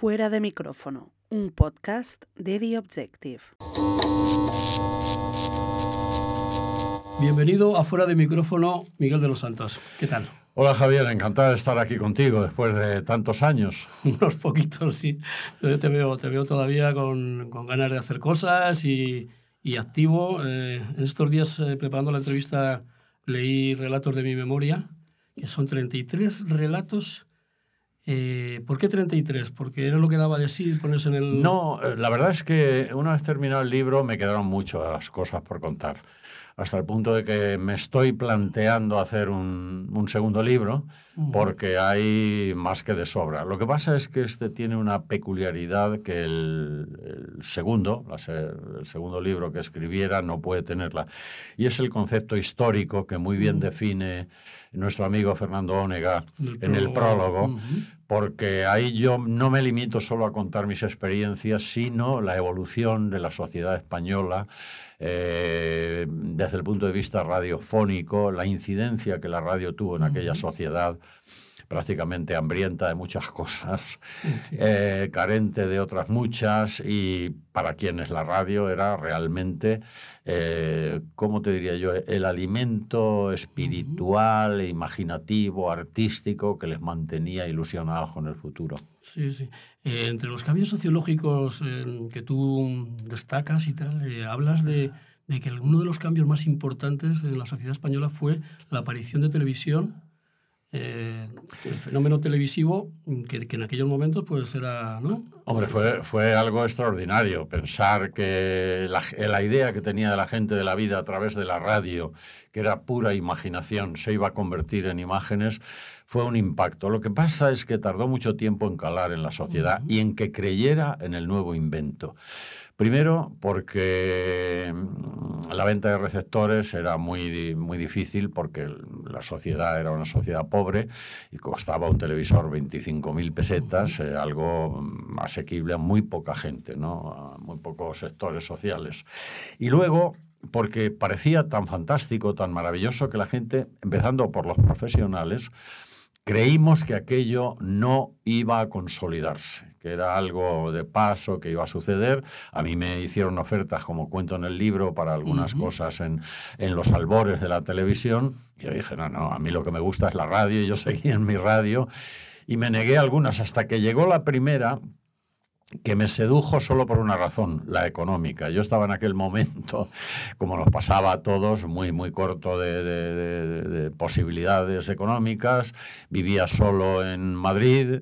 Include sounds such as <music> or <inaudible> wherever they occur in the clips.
Fuera de micrófono, un podcast de The Objective. Bienvenido a Fuera de micrófono, Miguel de los Santos. ¿Qué tal? Hola Javier, encantado de estar aquí contigo después de tantos años. <laughs> Unos poquitos, sí. Pero yo te veo, te veo todavía con, con ganas de hacer cosas y, y activo. Eh, en estos días, eh, preparando la entrevista, leí relatos de mi memoria, que son 33 relatos. Eh, ¿Por qué 33? Porque era lo que daba de sí ponerse en el... No, la verdad es que una vez terminado el libro me quedaron muchas cosas por contar. Hasta el punto de que me estoy planteando hacer un, un segundo libro porque hay más que de sobra. Lo que pasa es que este tiene una peculiaridad que el, el segundo, el segundo libro que escribiera no puede tenerla, y es el concepto histórico que muy bien define nuestro amigo Fernando Ónega en el prólogo, porque ahí yo no me limito solo a contar mis experiencias, sino la evolución de la sociedad española, eh, desde el punto de vista radiofónico, la incidencia que la radio tuvo en aquella sociedad prácticamente hambrienta de muchas <laughs> cosas, eh, carente de otras muchas y para quienes la radio era realmente, eh, ¿cómo te diría yo?, el alimento espiritual, imaginativo, artístico que les mantenía ilusionados con el futuro. Sí, sí. Eh, entre los cambios sociológicos que tú destacas y tal, hablas de, de que uno de los cambios más importantes en la sociedad española fue la aparición de televisión eh, el fenómeno televisivo que, que, en aquellos momentos pues era... ¿no? Hombre, fue, fue algo extraordinario pensar que la, la, idea que tenía de la gente de la vida a través de la radio, que era pura imaginación, se iba a convertir en imágenes, fue un impacto. Lo que pasa es que tardó mucho tiempo en calar en la sociedad uh -huh. y en que creyera en el nuevo invento. Primero, porque mm, la venta de receptores era muy, muy difícil porque la sociedad era una sociedad pobre y costaba un televisor 25.000 pesetas, eh, algo mm, asequible a muy poca gente, ¿no? a muy pocos sectores sociales. Y luego, porque parecía tan fantástico, tan maravilloso que la gente, empezando por los profesionales, creímos que aquello no iba a consolidarse, que era algo de paso que iba a suceder. A mí me hicieron ofertas, como cuento en el libro, para algunas uh -huh. cosas en, en, los albores de la televisión. Y yo dije, no, no, a mí lo que me gusta es la radio, y yo <laughs> seguí en mi radio. Y me negué algunas hasta que llegó la primera, que me sedujo solo por una razón, la económica. Yo estaba en aquel momento, como nos pasaba a todos, muy, muy corto de, de, de, de posibilidades económicas, vivía solo en Madrid,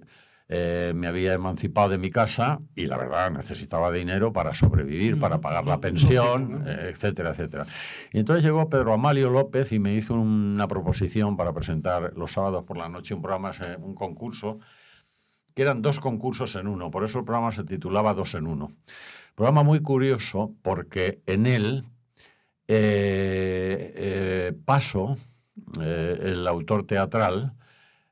eh, me había emancipado de mi casa y la verdad necesitaba dinero para sobrevivir, para pagar la pensión, <laughs> eh, etcétera, etcétera. Y entonces llegó Pedro Amalio López y me hizo una proposición para presentar los sábados por la noche un programa, un concurso que eran dos concursos en uno, por eso el programa se titulaba Dos en Uno. Programa muy curioso porque en él eh, eh, Paso, eh, el autor teatral,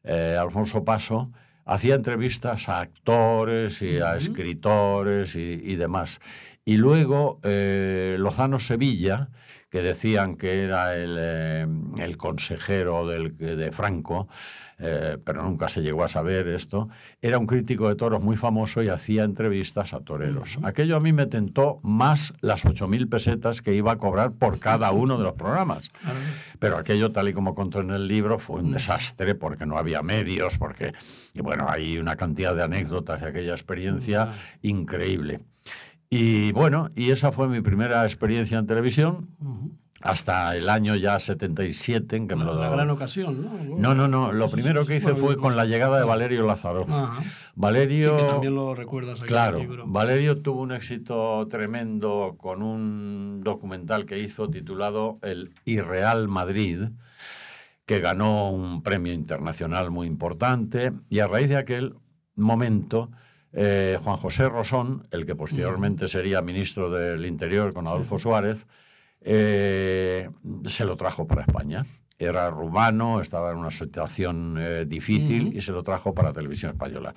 eh, Alfonso Paso, hacía entrevistas a actores y a escritores y, y demás. Y luego eh, Lozano Sevilla, que decían que era el, eh, el consejero del, de Franco, eh, pero nunca se llegó a saber esto, era un crítico de toros muy famoso y hacía entrevistas a toreros. Uh -huh. Aquello a mí me tentó más las 8.000 pesetas que iba a cobrar por cada uno de los programas. Uh -huh. Pero aquello, tal y como contó en el libro, fue un desastre porque no había medios, porque, y bueno, hay una cantidad de anécdotas de aquella experiencia uh -huh. increíble. Y bueno, y esa fue mi primera experiencia en televisión. Hasta el año ya 77 en que me lo La gran ocasión, ¿no? No, no, no. Lo primero que hice fue con la llegada de Valerio Lázaro. Valerio. Sí, que también lo recuerdas aquí Claro. en el libro. Valerio tuvo un éxito tremendo con un documental que hizo titulado El Irreal Madrid, que ganó un premio internacional muy importante. Y a raíz de aquel momento eh, Juan José Rosón, el que posteriormente sería ministro del Interior con Adolfo sí. Suárez, eh, se lo trajo para España. Era rumano, estaba en una situación eh, difícil uh -huh. y se lo trajo para Televisión Española.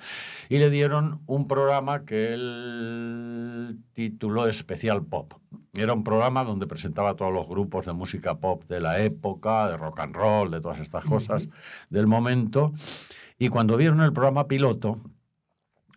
Y le dieron un programa que él tituló Especial Pop. Era un programa donde presentaba todos los grupos de música pop de la época, de rock and roll, de todas estas cosas uh -huh. del momento. Y cuando vieron el programa piloto,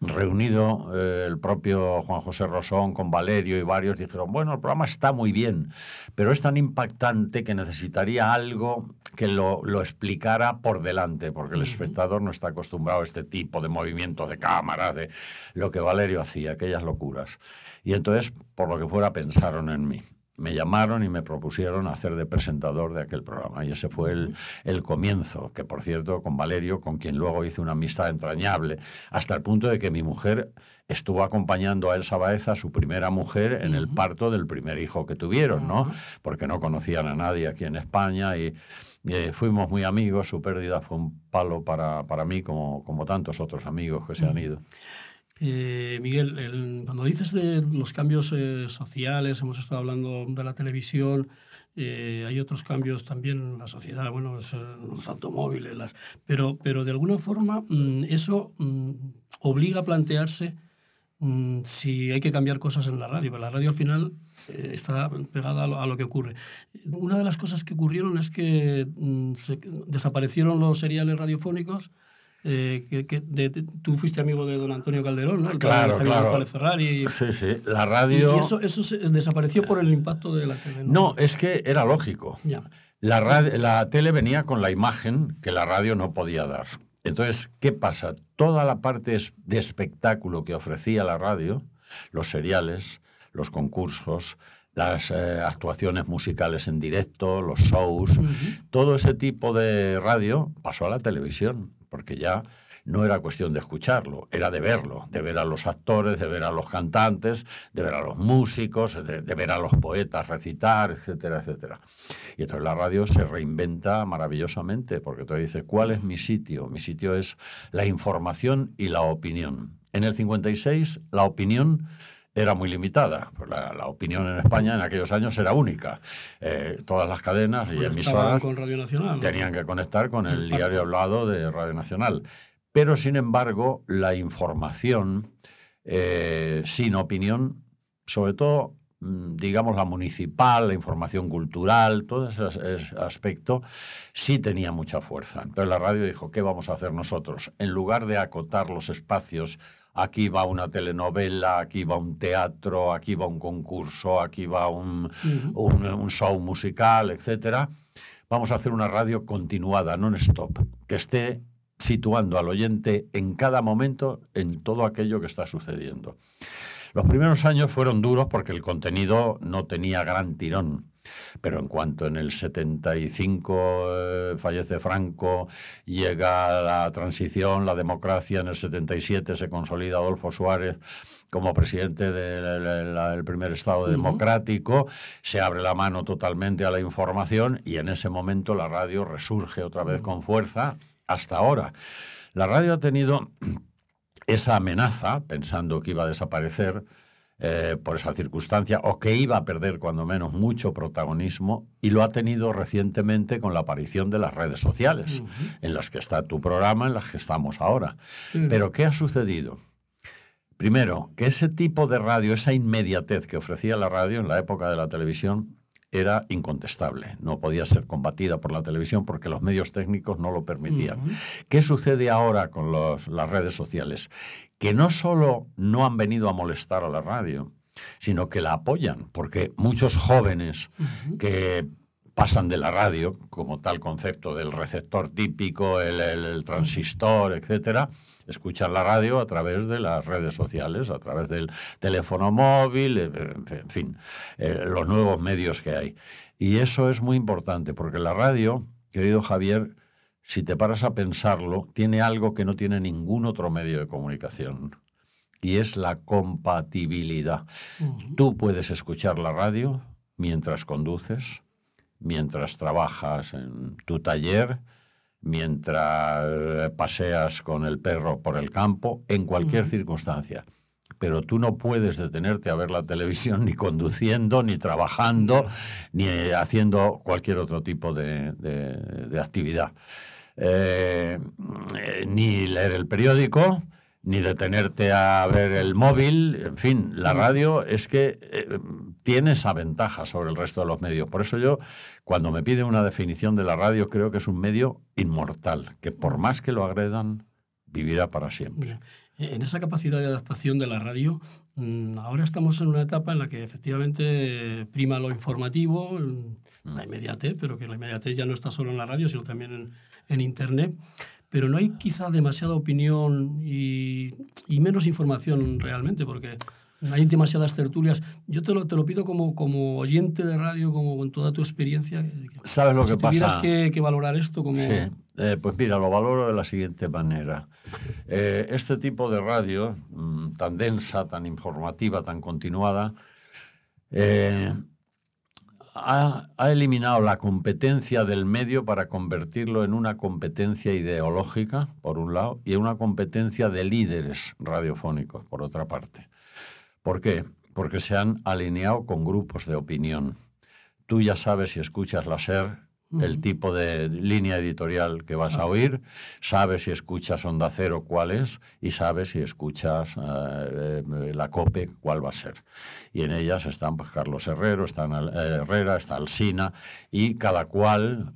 reunido eh, el propio Juan José Rosón con Valerio y varios, dijeron, bueno, el programa está muy bien, pero es tan impactante que necesitaría algo que lo, lo explicara por delante, porque el espectador no está acostumbrado a este tipo de movimientos de cámara, de lo que Valerio hacía, aquellas locuras. Y entonces, por lo que fuera, pensaron en mí me llamaron y me propusieron hacer de presentador de aquel programa. Y ese fue el, el, comienzo, que por cierto, con Valerio, con quien luego hice una amistad entrañable, hasta el punto de que mi mujer estuvo acompañando a Elsa Baeza, su primera mujer, en el parto del primer hijo que tuvieron, ¿no? Porque no conocían a nadie aquí en España y, y fuimos muy amigos. Su pérdida fue un palo para, para mí, como, como tantos otros amigos que se han ido. Eh, Miguel, el, cuando dices de los cambios eh, sociales, hemos estado hablando de la televisión, eh, hay otros cambios también en la sociedad, bueno, los automóviles, las, pero, pero de alguna forma mmm, eso mmm, obliga a plantearse mmm, si hay que cambiar cosas en la radio, la radio al final eh, está pegada a lo, a lo, que ocurre. Una de las cosas que ocurrieron es que se, desaparecieron los seriales radiofónicos, eh, que, que de, de, tú fuiste amigo de don Antonio Calderón, ¿no? El claro, de claro. González Ferrari. Sí, sí. La radio. Y eso, eso se desapareció por el impacto de la tele. No, no es que era lógico. Ya. La, radio, la tele venía con la imagen que la radio no podía dar. Entonces, ¿qué pasa? Toda la parte de espectáculo que ofrecía la radio, los seriales, los concursos, las eh, actuaciones musicales en directo, los shows, uh -huh. todo ese tipo de radio pasó a la televisión, porque ya no era cuestión de escucharlo, era de verlo, de ver a los actores, de ver a los cantantes, de ver a los músicos, de, ver a los poetas recitar, etcétera, etcétera. Y entonces la radio se reinventa maravillosamente, porque te dice, ¿cuál es mi sitio? Mi sitio es la información y la opinión. En el 56, la opinión era muy limitada. Pues la, la, opinión en España en aquellos años era única. Eh, todas las cadenas y emisoras con Radio Nacional, tenían que conectar con el diario hablado de Radio Nacional. Pero, sin embargo, la información eh, sin opinión, sobre todo, mm, digamos, la municipal, la información cultural, todo ese, ese aspecto, sí tenía mucha fuerza. Entonces la radio dijo, ¿qué vamos a hacer nosotros? En lugar de acotar los espacios aquí va una telenovela, aquí va un teatro, aquí va un concurso, aquí va un, uh -huh. un, un, show musical, etc. Vamos a hacer una radio continuada, non-stop, que esté situando al oyente en cada momento en todo aquello que está sucediendo. Los primeros años fueron duros porque el contenido no tenía gran tirón. Pero en cuanto en el 75 eh, fallece Franco, llega la transición, la democracia, en el 77 se consolida Adolfo Suárez como presidente del de, de, primer Estado uh -huh. democrático, se abre la mano totalmente a la información y en ese momento la radio resurge otra vez con fuerza hasta ahora. La radio ha tenido <clears throat> esa amenaza, pensando que iba a desaparecer, eh, por esa circunstancia, o que iba a perder cuando menos mucho protagonismo, y lo ha tenido recientemente con la aparición de las redes sociales, uh -huh. en las que está tu programa, en las que estamos ahora. Uh -huh. Pero, ¿qué ha sucedido? Primero, que ese tipo de radio, esa inmediatez que ofrecía la radio en la época de la televisión, era incontestable, no podía ser combatida por la televisión porque los medios técnicos no lo permitían. Uh -huh. ¿Qué sucede ahora con los, las redes sociales? Que no solo no han venido a molestar a la radio, sino que la apoyan, porque muchos jóvenes uh -huh. que pasan de la radio, como tal concepto del receptor típico, el, el, el transistor, etcétera, escuchan la radio a través de las redes sociales, a través del teléfono móvil, en fin, eh, los nuevos medios que hay. Y eso es muy importante, porque la radio, querido Javier, si te paras a pensarlo, tiene algo que no tiene ningún otro medio de comunicación. Y es la compatibilidad. Uh -huh. Tú puedes escuchar la radio mientras conduces, mientras trabajas en tu taller, mientras paseas con el perro por el campo, en cualquier uh -huh. circunstancia. Pero tú no puedes detenerte a ver la televisión ni conduciendo, ni trabajando, ni haciendo cualquier otro tipo de, de, de actividad. Eh, ni leer el periódico, ni detenerte a ver el móvil, en fin, la radio es que eh, tiene esa ventaja sobre el resto de los medios. Por eso yo, cuando me piden una definición de la radio, creo que es un medio inmortal, que por más que lo agredan, vivirá para siempre. en esa capacidad de adaptación de la radio, mm, ahora estamos en una etapa en la que efectivamente prima lo informativo, mm, la inmediatez, pero que la inmediatez ya no está solo en la radio, sino también en, en Internet. Pero no hay quizá demasiada opinión y, y menos información realmente, porque hay demasiadas tertulias. Yo te lo, te lo pido como, como oyente de radio, como con toda tu experiencia. ¿Sabes lo si que pasa? tuvieras que, que valorar esto como... Sí, eh, pues mira, lo valoro de la siguiente manera. Eh, este tipo de radio, mm, tan densa, tan informativa, tan continuada, eh, ha, eliminado la competencia del medio para convertirlo en una competencia ideológica, por un lado, y en una competencia de líderes radiofónicos, por otra parte. ¿Por qué? Porque se han alineado con grupos de opinión. Tú ya sabes si escuchas la SER el tipo de línea editorial que vas a oír, sabes si escuchas Onda Cero cuál es y sabes si escuchas eh, eh, la COPE cuál va a ser. Y en ellas están pues, Carlos Herrero, están eh, Herrera, está Alsina y cada cual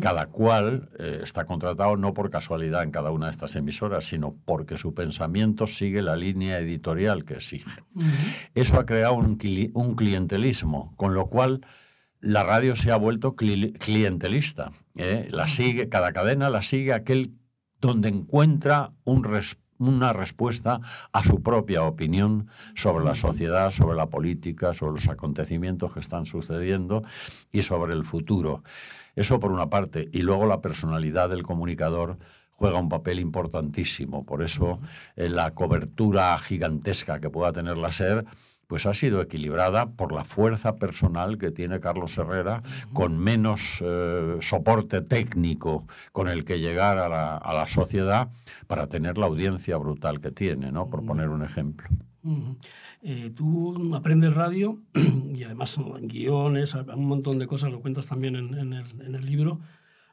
cada cual eh, está contratado no por casualidad en cada una de estas emisoras, sino porque su pensamiento sigue la línea editorial que exige. Eso ha creado un, cli- un clientelismo, con lo cual la radio se ha vuelto cli- clientelista. ¿eh? La sigue, cada cadena la sigue aquel donde encuentra un res- una respuesta a su propia opinión sobre la sociedad, sobre la política, sobre los acontecimientos que están sucediendo y sobre el futuro. Eso por una parte. Y luego la personalidad del comunicador juega un papel importantísimo. Por eso eh, la cobertura gigantesca que pueda tener la SER pues ha sido equilibrada por la fuerza personal que tiene Carlos Herrera, con menos eh, soporte técnico con el que llegar a la, sociedad para tener la audiencia brutal que tiene, ¿no? por poner un ejemplo. Eh, tú aprendes radio <clears throat> y además guiones, un montón de cosas, lo cuentas también en, el, en el libro,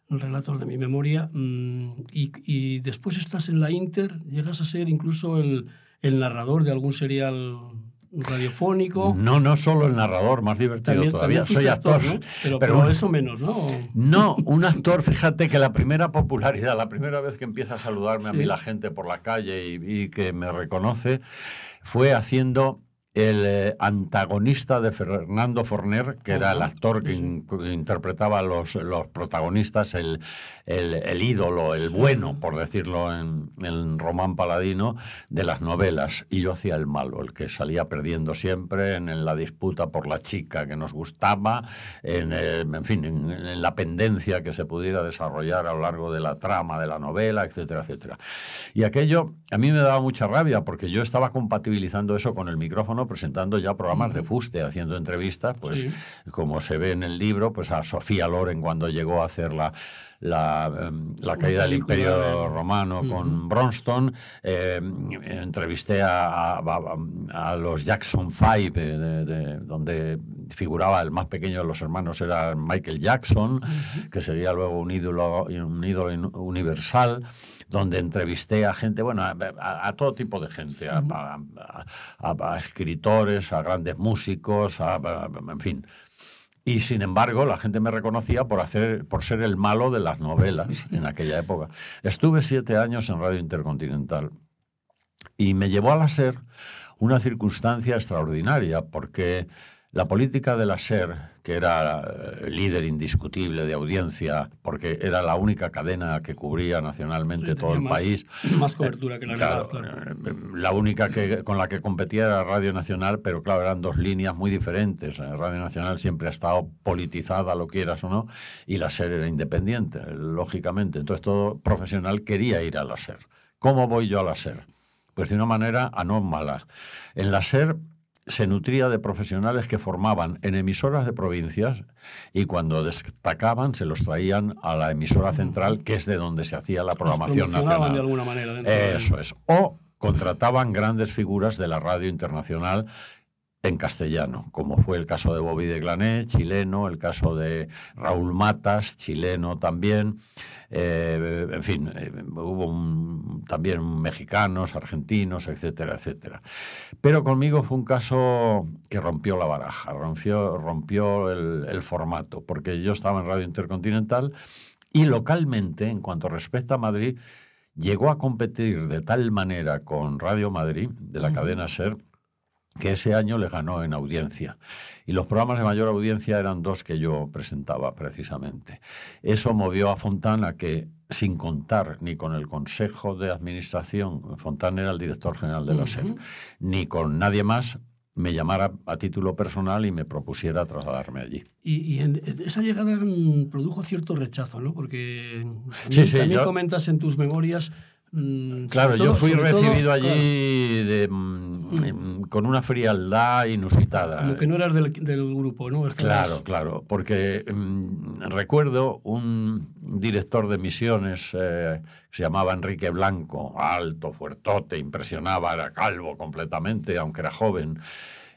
Relatos de mi memoria, mm, y, después estás en la Inter, llegas a ser incluso el narrador de algún serial radiofónico. No, no solo el narrador, más divertido También, todavía, también soy actor. ¿no? Pero, pero pero bueno. eso menos, ¿no? No, un actor, fíjate que la primera popularidad, la primera vez que empieza a saludarme a mí la gente por la calle y, y que me reconoce, fue haciendo el eh, antagonista de Fernando Forner, que era el actor que, sí. in- que interpretaba a los, los protagonistas, el, el- el ídolo, el bueno, por decirlo en, en Román Paladino, de las novelas. Y yo hacía el malo, el que salía perdiendo siempre en, en la disputa por la chica que nos gustaba, en, eh, en fin, en, en la pendencia que se pudiera desarrollar a lo largo de la trama de la novela, etcétera, etcétera. Y aquello a mí me daba mucha rabia porque yo estaba compatibilizando eso con el micrófono, presentando ya programas de fuste, haciendo entrevistas, pues Sí. como se ve en el libro, pues a Sofía Loren cuando llegó a hacer la, la, em, la caída del Imperio Romano con Bronston, eh, entrevisté a, a- los Jackson Five, eh, de- de- donde figuraba el más pequeño de los hermanos, era Michael Jackson, que sería luego un ídolo, un ídolo universal, donde entrevisté a gente, bueno, a, a- todo tipo de gente, a, a- a- a escritores, a grandes músicos, a- en fin. Y sin embargo, la gente me reconocía por, hacer, por ser el malo de las novelas en aquella época. Estuve siete años en Radio Intercontinental y me llevó a la SER una circunstancia extraordinaria, porque la política de la SER, que era eh, líder indiscutible de audiencia, porque era la única cadena que cubría nacionalmente Sí, todo el más- país, <clears throat> Más cobertura que la Claro, eh, la única que, con la que competía era Radio Nacional, pero claro, eran dos líneas muy diferentes. Eh, Radio Nacional siempre ha estado politizada, lo quieras o no, y la SER era independiente, lógicamente. Entonces todo profesional quería ir a la SER. ¿Cómo voy yo a la SER? Pues de una manera anómala. En la SER se nutría de profesionales que formaban en emisoras de provincias y cuando destacaban se los traían a la emisora central, que es de donde se hacía la programación nacional. de alguna manera. dentro de- Eso es. O contrataban grandes figuras de la radio internacional en castellano, como fue el caso de Bobby de Glané, chileno, el caso de Raúl Matas, chileno también, eh, en fin, eh, hubo un- también mexicanos, argentinos, etcétera, etcétera. Pero conmigo fue un caso que rompió la baraja, rompió, rompió el, el formato, porque yo estaba en Radio Intercontinental y localmente, en cuanto respecta a Madrid, llegó a competir de tal manera con Radio Madrid, de la cadena SER, que ese año le ganó en audiencia. Y los programas de mayor audiencia eran dos que yo presentaba precisamente. Eso movió a Fontán a que, sin contar ni con el Consejo de Administración, Fontán era el director general de la SER, ni con nadie más, me llamara a título personal y me propusiera trasladarme allí. Y, en esa llegada produjo cierto rechazo, ¿no? Porque también, comentas en tus memorias Mm, claro, yo fui recibido allí mm, con una frialdad inusitada. Como que no eras del, grupo, ¿no? Claro, claro, porque mm, recuerdo un director de misiones eh, que se llamaba Enrique Blanco, alto, fuertote, impresionaba, era calvo completamente, aunque era joven.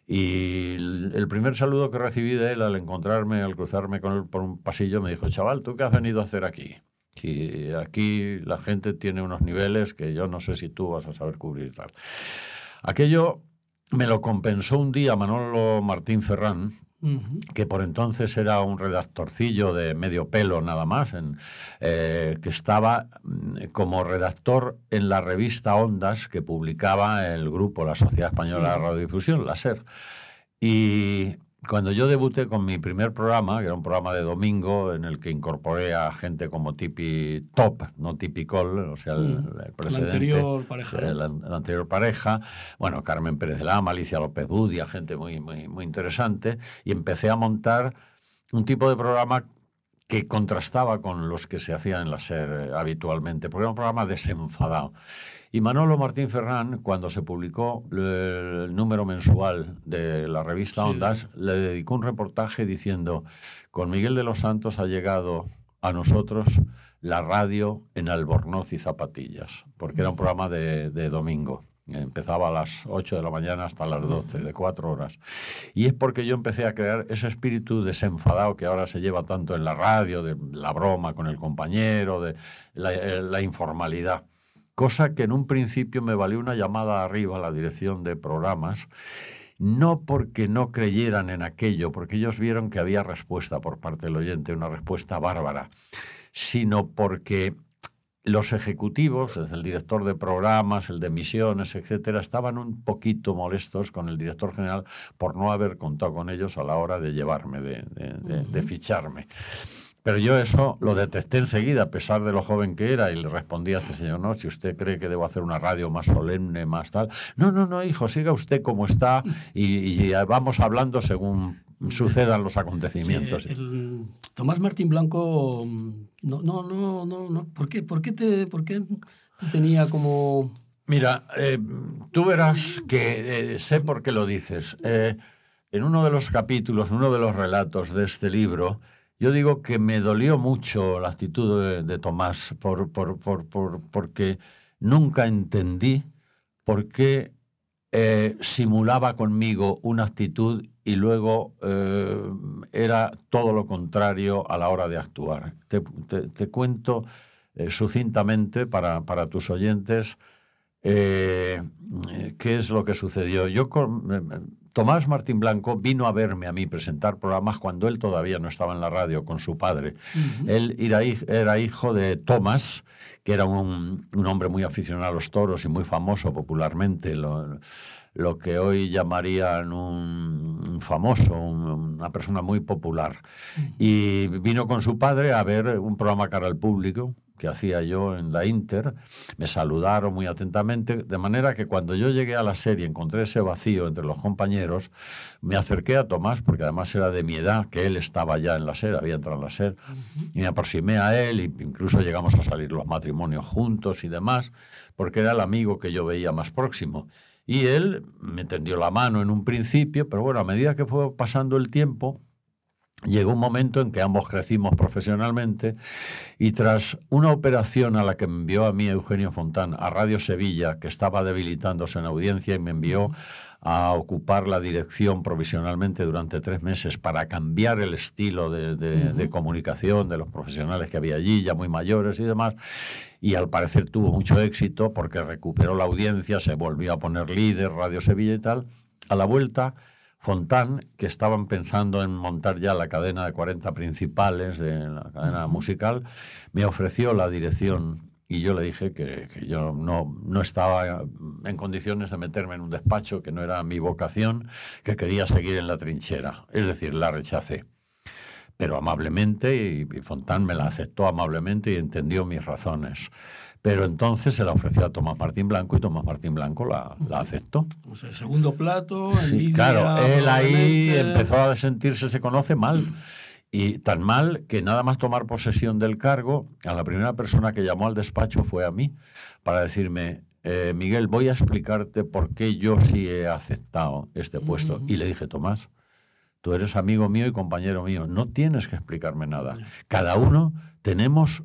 Y el primer saludo que recibí de él al encontrarme, al cruzarme con él por un pasillo, me dijo, chaval, ¿tú qué has venido a hacer aquí? Y aquí la gente tiene unos niveles que yo no sé si tú vas a saber cubrir tal. Aquello me lo compensó un día Manolo Martín Ferrán, que por entonces era un redactorcillo de medio pelo nada más, en, eh, que estaba mm, como redactor en la revista Ondas que publicaba el grupo, la Sociedad Española de Radiodifusión, la SER. Y cuando yo debuté con mi primer programa, que era un programa de domingo en el que incorporé a gente como Tipi Top, no Tipi Col, o sea, el, mm. anterior pareja. La, anterior pareja. Bueno, Carmen Pérez de Lama, Alicia López Budia, gente muy, muy, muy interesante. Y empecé a montar un tipo de programa que contrastaba con los que se hacían en la SER habitualmente, porque era un programa desenfadado. Y Manolo Martín Ferrán, cuando se publicó el número mensual de la revista Ondas, le dedicó un reportaje diciendo, con Miguel de los Santos ha llegado a nosotros la radio en albornoz y zapatillas, porque era un programa de, domingo. Empezaba a las 8 de la mañana hasta las 12, de cuatro horas. Y es porque yo empecé a crear ese espíritu desenfadado que ahora se lleva tanto en la radio, de la broma con el compañero, de la eh, informalidad cosa que en un principio me valió una llamada arriba a la dirección de programas, no porque no creyeran en aquello, porque ellos vieron que había respuesta por parte del oyente, una respuesta bárbara, sino porque los ejecutivos, el director de programas, el de misiones, etcétera, estaban un poquito molestos con el director general por no haber contado con ellos a la hora de llevarme, de, de ficharme. Pero yo eso lo detesté enseguida, a pesar de lo joven que era, y le respondí a este señor, no, si usted cree que debo hacer una radio más solemne, más tal. No, no, no, hijo, siga usted como está y, vamos hablando según sucedan los acontecimientos. Tomás Martín Blanco, no, no, no, no, no. ¿Por qué, por qué, te, por qué te tenía como... Mira, eh, tú verás que eh, sé por qué lo dices. Eh, en uno de los capítulos, en uno de los relatos de este libro, yo digo que me dolió mucho la actitud de, Tomás por, por, porque nunca entendí por qué eh, simulaba conmigo una actitud y luego eh, era todo lo contrario a la hora de actuar. Te, cuento eh, sucintamente para, para, tus oyentes qué es lo que sucedió. Yo Tomás Martín Blanco vino a verme a mí presentar programas cuando él todavía no estaba en la radio con su padre. Él era, hijo de Tomás, que era un, hombre muy aficionado a los toros y muy famoso popularmente, lo, que hoy llamarían un, famoso, una persona muy popular. Y vino con su padre a ver un programa cara al público que hacía yo en la Inter, me saludaron muy atentamente, de manera que cuando yo llegué a la serie encontré ese vacío entre los compañeros, me acerqué a Tomás, porque además era de mi edad, que él estaba ya en la serie, había entrado en la serie, y me aproximé a él, e incluso llegamos a salir los matrimonios juntos y demás, porque era el amigo que yo veía más próximo. Y él me tendió la mano en un principio, pero bueno, a medida que fue pasando el tiempo, Llegó un momento en que ambos crecimos profesionalmente y tras una operación a la que me envió a mí Eugenio Fontán a Radio Sevilla, que estaba debilitándose en audiencia y me envió a ocupar la dirección provisionalmente durante tres meses para cambiar el estilo de, comunicación de los profesionales que había allí, ya muy mayores y demás. Y al parecer tuvo mucho éxito porque recuperó la audiencia, se volvió a poner líder, Radio Sevilla y tal. A la vuelta Fontán, que estaban pensando en montar ya la cadena de 40 principales de la cadena musical, me ofreció la dirección y yo le dije que, que yo no, no estaba en condiciones de meterme en un despacho, que no era mi vocación, que quería seguir en la trinchera. Es decir, la rechacé pero amablemente, y, y Fontán me la aceptó amablemente y entendió mis razones. Pero entonces se la ofreció a Tomás Martín Blanco y Tomás Martín Blanco la, la aceptó. O sea, segundo plato, Sí, envidia, claro, él ahí empezó a sentirse, se conoce mal. Y tan mal que nada más tomar posesión del cargo, a la primera persona que llamó al despacho fue a mí para decirme, eh, Miguel, voy a explicarte por qué yo sí he aceptado este puesto. Y le dije, Tomás, tú eres amigo mío y compañero mío, no tienes que explicarme nada. Cada uno tenemos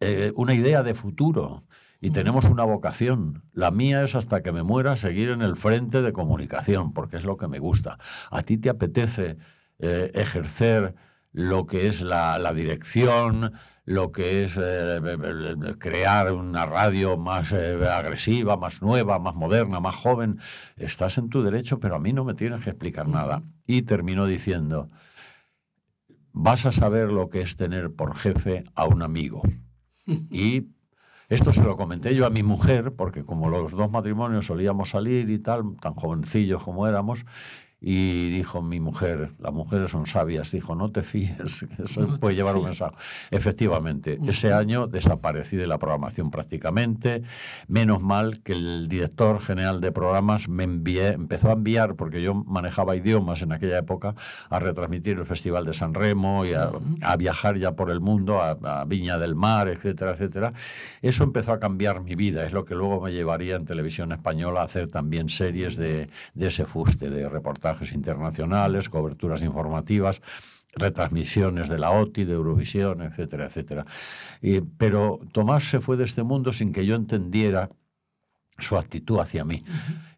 eh, una idea de futuro y tenemos una vocación. La mía es hasta que me muera seguir en el frente de comunicación, porque es lo que me gusta. A ti te apetece eh, ejercer lo que es la, la dirección, lo que es eh, crear una radio más eh, agresiva, más nueva, más moderna, más joven. Estás en tu derecho, pero a mí no me tienes que explicar nada. Y terminó diciendo, vas a saber lo que es tener por jefe a un amigo. <laughs> Y esto se lo comenté yo a mi mujer, porque como los dos matrimonios solíamos salir y tal, tan jovencillos como éramos, y dijo mi mujer, las mujeres son sabias, dijo, no te fíes, <laughs> que eso No puede llevar un mensaje. Efectivamente, ese año desaparecí de la programación prácticamente. Menos mal que el director general de programas me envié, empezó a enviar, porque yo manejaba idiomas en aquella época, a retransmitir el Festival de San Remo y a, a viajar ya por el mundo, a, a Viña del Mar, etcétera, etcétera. Eso empezó a cambiar mi vida, es lo que luego me llevaría en televisión española a hacer también series de, de ese fuste, de reportajes internacionales, coberturas informativas, retransmisiones de la OTI, de Eurovisión, etcétera, etcétera. Y- pero Tomás se fue de este mundo sin que yo entendiera su actitud hacia mí.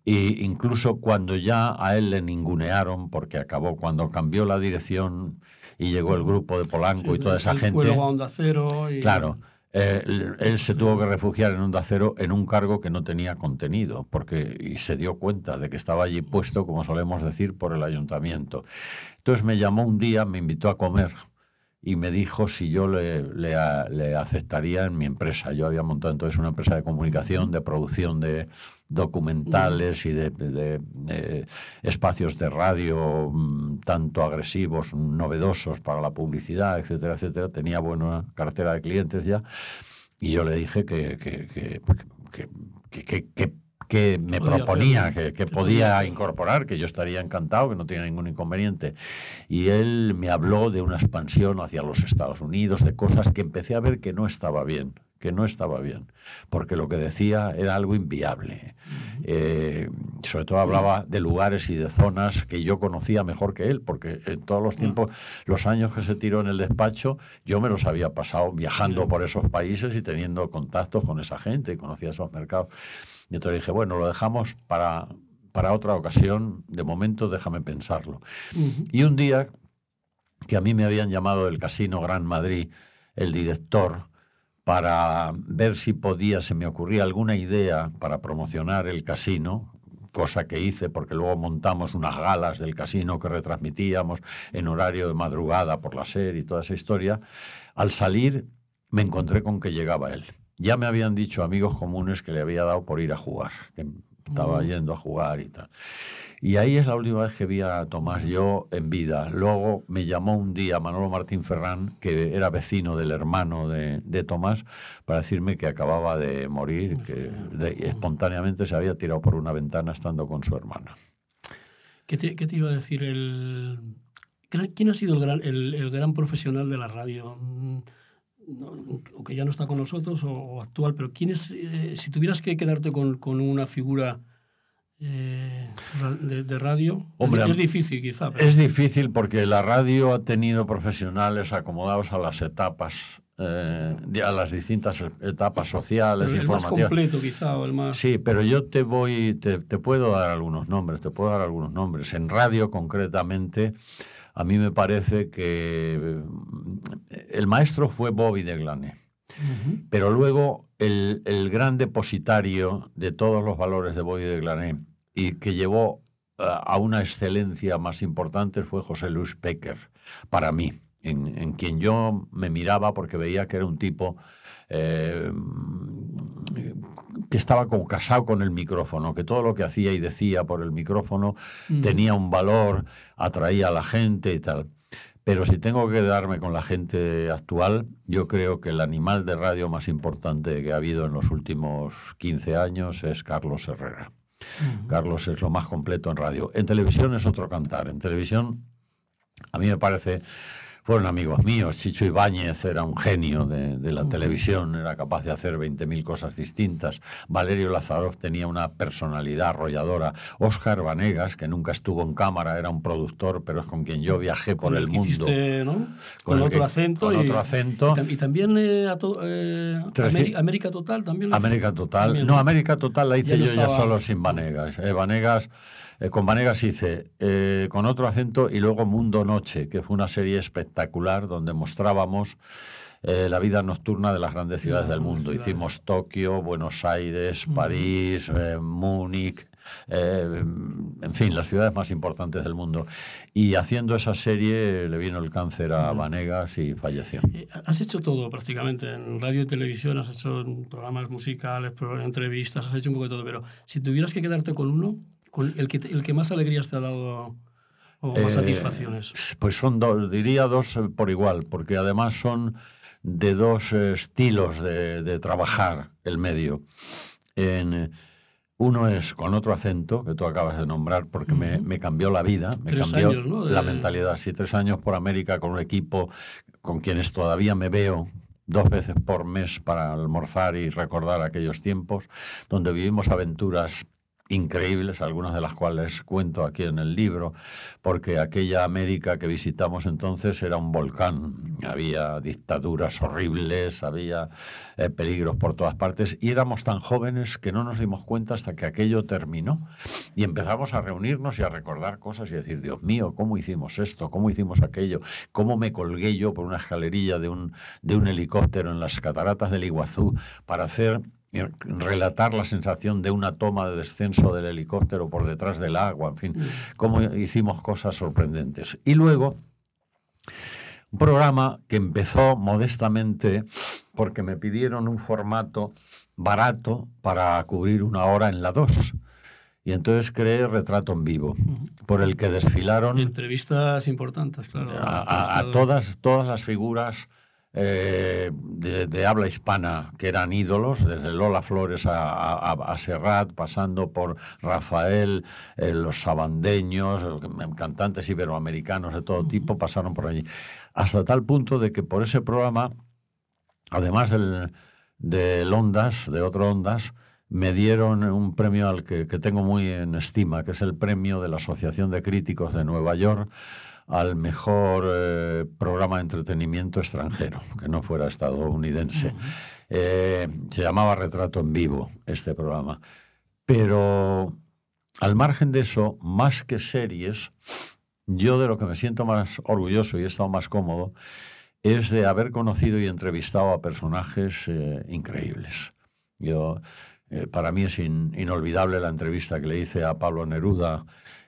Y incluso cuando ya a él le ningunearon, porque acabó cuando cambió la dirección y llegó el grupo de Polanco y toda esa gente. Onda Cero y... Claro. Eh, él, se tuvo que refugiar en Onda Cero en un cargo que no tenía contenido, porque y se dio cuenta de que estaba allí puesto, como solemos decir, por el ayuntamiento. Entonces me llamó un día, me invitó a comer y me dijo si yo le, le le aceptaría en mi empresa. Yo había montado entonces una empresa de comunicación, de producción de documentales y de, de- de espacios de radio mm, tanto agresivos, novedosos para la publicidad, etcétera, etcétera. Tenía buena cartera de clientes ya. Y yo le dije que, que, que, que- que- que- me proponía, que, que podía incorporar, que yo estaría encantado, que no tiene ningún inconveniente. Y él me habló de una expansión hacia los Estados Unidos, de cosas que empecé a ver que no estaba bien, que no estaba bien, porque lo que decía era algo inviable. Eh, sobre todo hablaba de lugares y de zonas que yo conocía mejor que él, porque en todos los tiempos, los años que se tiró en el despacho, yo me los había pasado viajando por esos países y teniendo contactos con esa gente y conocía esos mercados. Y entonces dije, bueno, lo dejamos para, para otra ocasión, de momento déjame pensarlo. Y un día que a mí me habían llamado del Casino Gran Madrid, el director, para ver si podía, se me ocurría alguna idea para promocionar el casino, cosa que hice porque luego montamos unas galas del casino que retransmitíamos en horario de madrugada por la serie y toda esa historia. Al salir me encontré con que llegaba él. Ya me habían dicho amigos comunes que le había dado por ir a jugar, estaba yendo a jugar y tal. Y ahí es la última vez que vi a Tomás yo en vida. Luego me llamó un día Manolo Martín Ferrán, que era vecino del hermano de, de Tomás, para decirme que acababa de morir, que de- espontáneamente se había tirado por una ventana estando con su hermana. ¿Qué te, qué te iba a decir? El... ¿Quién ha sido el gran, el, el gran profesional de la radio? No, o que ya no está con nosotros o, o actual, pero ¿quién es, eh, si tuvieras que quedarte con, con una figura eh, de, de radio, Hombre, es, difícil quizá. pero- Es difícil porque la radio ha tenido profesionales acomodados a las etapas, eh, a las distintas etapas sociales, pero el más completo quizá, o el más... Sí, pero yo te voy, te, te puedo dar algunos nombres, te puedo dar algunos nombres. En radio, concretamente, a mí me parece que eh, el maestro fue Bobby de Glane. Pero luego el, el gran depositario de todos los valores de Bobby de Glané y que llevó eh, a una excelencia más importante fue José Luis Pecker, para mí. en, en quien yo me miraba porque veía que era un tipo eh, que estaba como casado con el micrófono, que todo lo que hacía y decía por el micrófono Mm. tenía un valor, atraía a la gente y tal. Pero si tengo que darme con la gente actual, yo creo que el animal de radio más importante que ha habido en los últimos 15 años es Carlos Herrera. Carlos es lo más completo en radio. En televisión es otro cantar. En televisión, a mí me parece, fueron amigos míos. Chicho Ibáñez era un genio de, de la televisión, era capaz de hacer 20.000 cosas distintas. Valerio Lazarov tenía una personalidad arrolladora. Óscar Vanegas, que nunca estuvo en cámara, era un productor, pero es con quien yo viajé por el mundo. hiciste, ¿no? Con, otro que- acento. con y, otro acento. Y, tam- y también eh, a to- eh, América Total también. América. Total. También, no, América Total la hice Ya yo ya solo sin Vanegas. Eh, Vanegas eh, con Vanegas hice eh, con otro acento y luego Mundo Noche, que fue una serie espectacular donde mostrábamos eh, la vida nocturna de las grandes ciudades del mundo. ciudades. Hicimos Tokio, Buenos Aires, París, eh, Múnich. eh, en fin, las ciudades más importantes del mundo. Y haciendo esa serie le vino el cáncer a Vanegas y falleció. Has hecho todo prácticamente, en radio y televisión, has hecho programas musicales, entrevistas, has hecho un poco de todo, pero si tuvieras que quedarte con uno, el que, el que más alegrías te ha dado o más Eh, satisfacciones. Pues son dos, diría dos eh, por igual, porque además son de dos estilos de, de trabajar el medio. En, eh, uno es con otro acento, que tú acabas de nombrar, porque me, me cambió la vida, me Tres cambió años, ¿no? la mentalidad. Sí, tres años por América con un equipo con quienes todavía me veo dos veces por mes para almorzar y recordar aquellos tiempos, donde vivimos aventuras increíbles, algunas de las cuales cuento aquí en el libro, porque aquella América que visitamos entonces era un volcán, había dictaduras horribles, había eh, peligros por todas partes y éramos tan jóvenes que no nos dimos cuenta hasta que aquello terminó y empezamos a reunirnos y a recordar cosas y decir, Dios mío, ¿cómo hicimos esto? ¿Cómo hicimos aquello? ¿Cómo me colgué yo por una escalerilla de un, de un helicóptero en las cataratas del Iguazú para hacer relatar la sensación de una toma de descenso del helicóptero por detrás del agua, en fin, cómo hicimos cosas sorprendentes. Y luego, un programa que empezó modestamente porque me pidieron un formato barato para cubrir una hora en la 2. Y entonces creé Retrato en Vivo, por el que desfilaron Entrevistas importantes, claro. a, a- todas, todas las figuras eh, de, de habla hispana que eran ídolos, desde Lola Flores a, a- a Serrat, pasando por Rafael, eh, los sabandeños, eh, cantantes iberoamericanos de todo tipo, pasaron por allí. Hasta tal punto de que por ese programa, además del, del Ondas, de otro Ondas, me dieron un premio al que, que tengo muy en estima, que es el premio de la Asociación de Críticos de Nueva York al mejor eh, programa de entretenimiento extranjero, que no fuera estadounidense. Eh, se llamaba Retrato en Vivo, este programa. Pero al margen de eso, más que series, yo de lo que me siento más orgulloso y he estado más cómodo es de haber conocido y entrevistado a personajes eh, increíbles. Yo, eh, para mí es in- inolvidable la entrevista que le hice a Pablo Neruda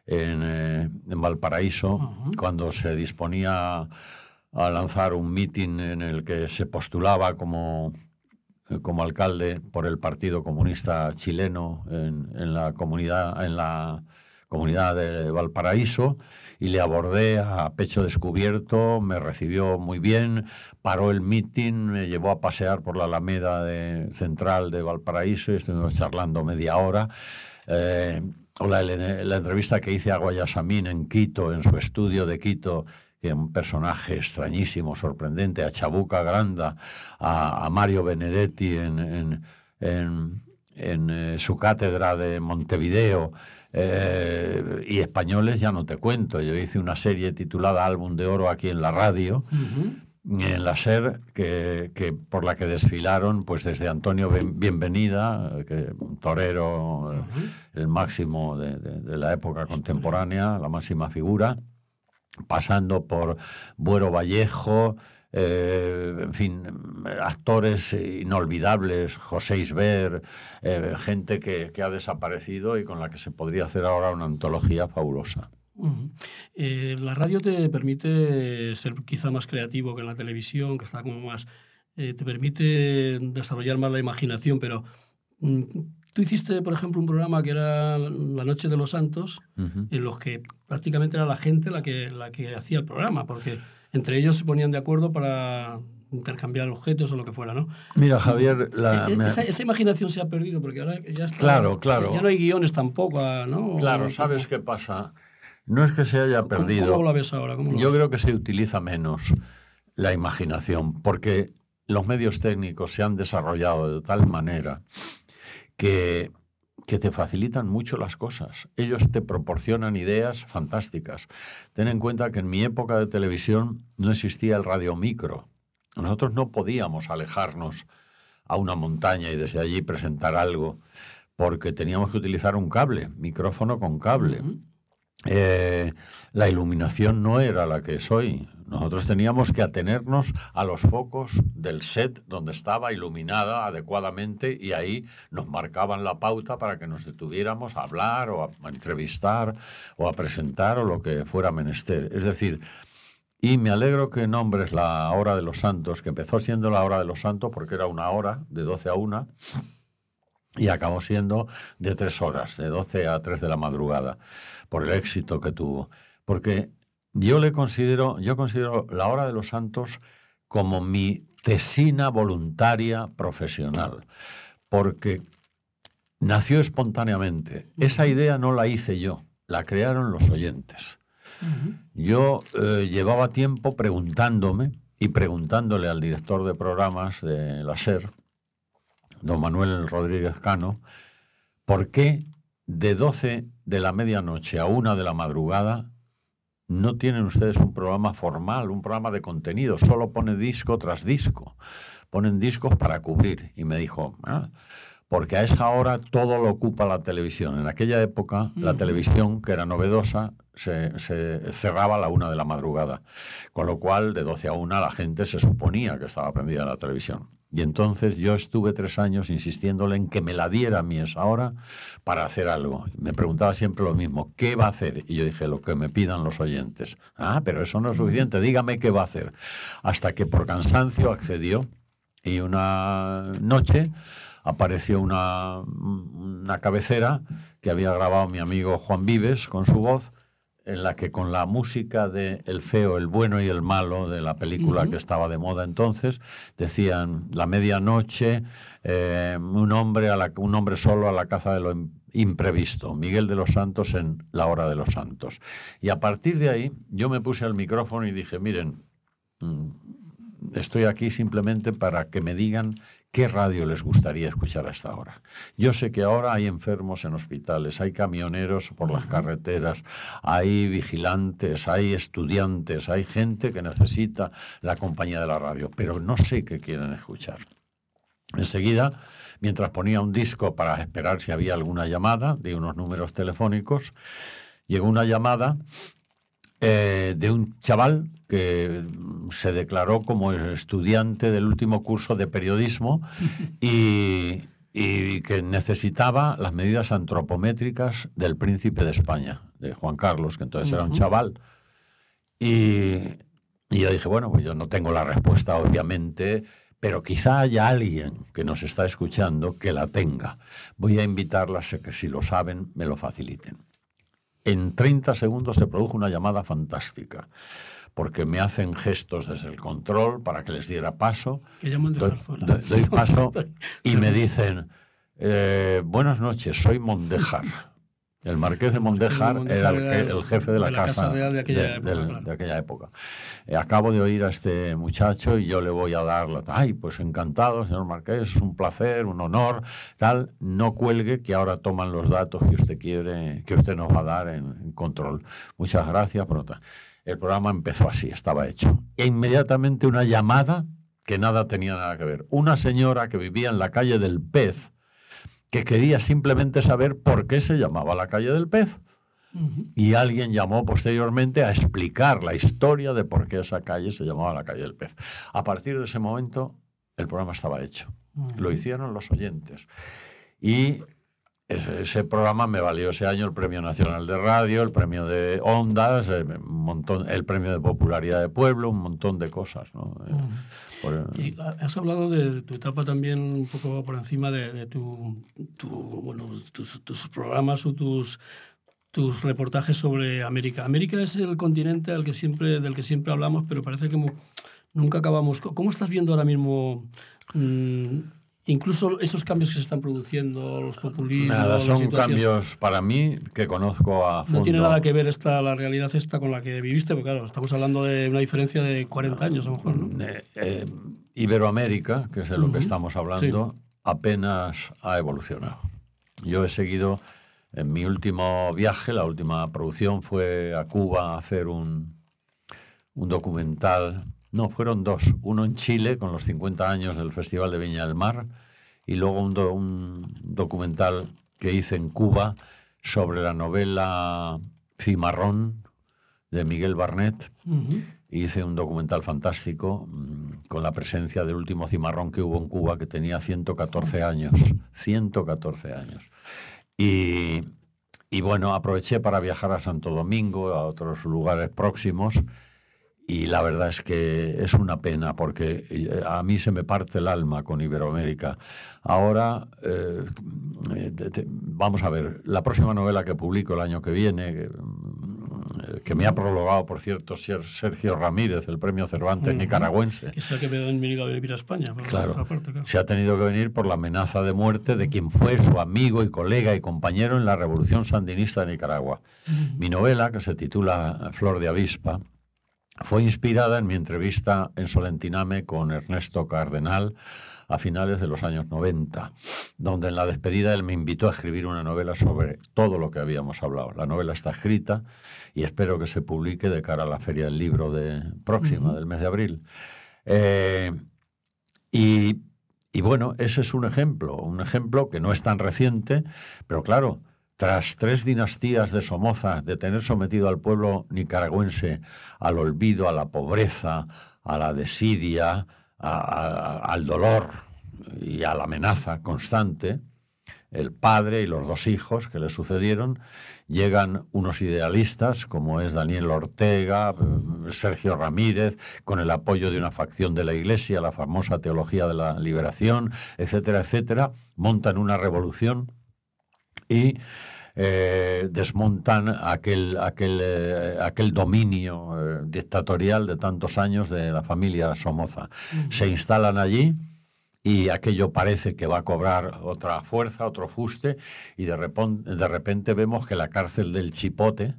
en, eh, en Valparaíso, cuando se disponía a lanzar un mitin en el que se postulaba como, eh, como alcalde por el Partido Comunista Chileno en, en la comunidad, en la comunidad de Valparaíso y le abordé a pecho descubierto, me recibió muy bien, paró el mitin, me llevó a pasear por la Alameda de- central de Valparaíso y estuvimos charlando media hora. Eh, la, la entrevista que hice a Guayasamín en Quito, en su estudio de Quito, que es un personaje extrañísimo, sorprendente, a Chabuca Granda, a, a Mario Benedetti en, en- en- en, eh, su cátedra de Montevideo, eh, y españoles ya no te cuento. Yo hice una serie titulada Álbum de Oro aquí en la radio, en la SER, que, que por la que desfilaron pues desde Antonio Ben- Bienvenida, que un torero, el máximo de, de- de la época contemporánea, la máxima figura, pasando por Buero Vallejo, eh, en fin, actores inolvidables, José Isber, eh, gente que, que ha desaparecido y con la que se podría hacer ahora una antología fabulosa. Eh, la radio te permite ser quizá más creativo que en la televisión, que está como más... Eh, te permite desarrollar más la imaginación, pero mm, tú hiciste, por ejemplo, un programa que era La Noche de los Santos, en los que prácticamente era la gente la que, la que hacía el programa, porque entre ellos se ponían de acuerdo para intercambiar objetos o lo que fuera, ¿no? Mira, Javier, la, E- esa, esa imaginación se ha perdido porque ahora ya está. Claro, claro. Ya no hay guiones tampoco, ah, ¿no? Claro, ¿sabes qué pasa? No es que se haya ¿Cómo- perdido. ¿Cómo, lo ves ahora? ¿Cómo lo Yo ves? creo que se utiliza menos la imaginación, porque los medios técnicos se han desarrollado de tal manera que, que te facilitan mucho las cosas. Ellos te proporcionan ideas fantásticas. Ten en cuenta que en mi época de televisión no existía el radiomicro. Nosotros no podíamos alejarnos a una montaña y desde allí presentar algo, porque teníamos que utilizar un cable, micrófono con cable. Eh, la iluminación no era la que es hoy. Nosotros teníamos que atenernos a los focos del set donde estaba iluminada adecuadamente y ahí nos marcaban la pauta para que nos detuviéramos a hablar o a, entrevistar o a presentar o lo que fuera menester. Es decir, y me alegro que nombres la hora de los santos, que empezó siendo la hora de los santos porque era una hora, de 12 a 1, y acabó siendo de tres horas, de 12 a 3 de la madrugada, por el éxito que tuvo. Porque yo le considero, yo considero la hora de los santos como mi tesina voluntaria profesional, porque nació espontáneamente. Esa idea no la hice yo, la crearon los oyentes. Yo eh, llevaba tiempo preguntándome y preguntándole al director de programas de la SER, don Manuel Rodríguez Cano, por qué de 12 de la medianoche a 1 de la madrugada no tienen ustedes un programa formal, un programa de contenido, solo pone disco tras disco. Ponen discos para cubrir. Y me dijo, "Ah, porque a esa hora todo lo ocupa la televisión. En aquella época, la televisión, que era novedosa, se, se cerraba a la una de la madrugada. Con lo cual, de 12 a 1, la gente se suponía que estaba prendida la televisión. Y entonces yo estuve tres años insistiéndole en que me la diera a mí esa hora para hacer algo. Me preguntaba siempre lo mismo, ¿qué va a hacer? Y yo dije, lo que me pidan los oyentes. Ah, pero eso no es suficiente, dígame qué va a hacer. Hasta que por cansancio accedió y una noche apareció una, una cabecera que había grabado mi amigo Juan Vives con su voz, en la que con la música de El feo, el bueno y el malo, de la película que estaba de moda entonces, decían la medianoche, eh, un, hombre a la- un hombre solo a la caza de lo im- imprevisto, Miguel de los Santos en La Hora de los Santos. Y a partir de ahí yo me puse al micrófono y dije, miren, mm, estoy aquí simplemente para que me digan qué radio les gustaría escuchar a esta hora. Yo sé que ahora hay enfermos en hospitales, hay camioneros por las carreteras, hay vigilantes, hay estudiantes, hay gente que necesita la compañía de la radio, pero no sé qué quieren escuchar. Enseguida, mientras ponía un disco para esperar si había alguna llamada de unos números telefónicos, llegó una llamada eh, de un chaval que se declaró como estudiante del último curso de periodismo <laughs> y, y que necesitaba las medidas antropométricas del príncipe de España, de Juan Carlos, que entonces era un chaval. Y, y yo dije, bueno, pues yo no tengo la respuesta, obviamente, pero quizá haya alguien que nos está escuchando que la tenga. Voy a invitarlas a que si lo saben, me lo faciliten. En 30 segundos se produjo una llamada fantástica, porque me hacen gestos desde el control para que les diera paso. Que llaman de Doy, doy paso <laughs> y me dicen, eh, buenas noches, soy Mondejar. El marqués de Mondejar Mondejar era el, jefe de la, de la Casa Real de aquella época, del- claro. de aquella época. Eh, acabo de oír a este muchacho y yo le voy a dar la... Ay, pues encantado, señor Marqués, es un placer, un honor, tal. No cuelgue que ahora toman los datos que usted quiere, que usted nos va a dar en, en control. Muchas gracias por otra. El programa empezó así, estaba hecho. E inmediatamente una llamada que nada tenía nada que ver. Una señora que vivía en la calle del Pez, que quería simplemente saber por qué se llamaba la calle del Pez. Y alguien llamó posteriormente a explicar la historia de por qué esa calle se llamaba la calle del Pez. A partir de ese momento, el programa estaba hecho. Lo hicieron los oyentes. Y ese, ese, programa me valió ese año el Premio Nacional de Radio, el Premio de Ondas, eh, un montón, el Premio de Popularidad de Pueblo, un montón de cosas. ¿no? Uh por, y has hablado de tu etapa también un poco por encima de, de tu, tu, bueno, tus, tus, programas o tus, tus reportajes sobre América. América es el continente al que siempre, del que siempre hablamos, pero parece que nunca acabamos. ¿Cómo estás viendo ahora mismo? Mmm, incluso esos cambios que se están produciendo, los populismos. Nada, son cambios para mí que conozco a fondo. No tiene nada que ver esta, la realidad esta con la que viviste, porque claro, estamos hablando de una diferencia de 40 años a lo mejor. ¿no? Eh, eh, Iberoamérica, que es de lo uh -huh. que estamos hablando, sí. apenas ha evolucionado. Yo he seguido, en mi último viaje, la última producción fue a Cuba a hacer un, un documental no, fueron dos. Uno en Chile, con los 50 años del Festival de Viña del Mar, y luego un, do, un documental que hice en Cuba sobre la novela Cimarrón de Miguel Barnett. Uh -huh. Hice un documental fantástico mmm, con la presencia del último cimarrón que hubo en Cuba, que tenía 114 años. 114 años. Y, y bueno, aproveché para viajar a Santo Domingo, a otros lugares próximos y la verdad es que es una pena porque a mí se me parte el alma con Iberoamérica. Ahora, eh, te, vamos a ver, la próxima novela que publico el año que viene, que, que me ha prologado, por cierto, Sergio Ramírez, el premio Cervantes uh -huh. nicaragüense. Que se ha venido a vivir a España. Por claro, parte, claro, se ha tenido que venir por la amenaza de muerte de quien fue su amigo y colega y compañero en la revolución sandinista de Nicaragua. Uh -huh. Mi novela, que se titula Flor de Avispa, fue inspirada en mi entrevista en Solentiname con Ernesto Cardenal a finales de los años 90, donde en la despedida él me invitó a escribir una novela sobre todo lo que habíamos hablado. La novela está escrita y espero que se publique de cara a la Feria del Libro de, próxima, uh -huh. del mes de abril. Eh, y, y bueno, ese es un ejemplo, un ejemplo que no es tan reciente, pero claro, tras tres dinastías de Somoza, de tener sometido al pueblo nicaragüense al olvido, a la pobreza, a la desidia, al dolor y a la amenaza constante, el padre y los dos hijos que le sucedieron, llegan unos idealistas como es Daniel Ortega, Sergio Ramírez, con el apoyo de una facción de la Iglesia, la famosa teología de la liberación, etcétera, etcétera, montan una revolución y eh, desmontan aquel, aquel, eh, aquel dominio eh, dictatorial de tantos años de la familia Somoza. Uh -huh. Se instalan allí y aquello parece que va a cobrar otra fuerza, otro fuste, y de, repente, de repente vemos que la cárcel del Chipote,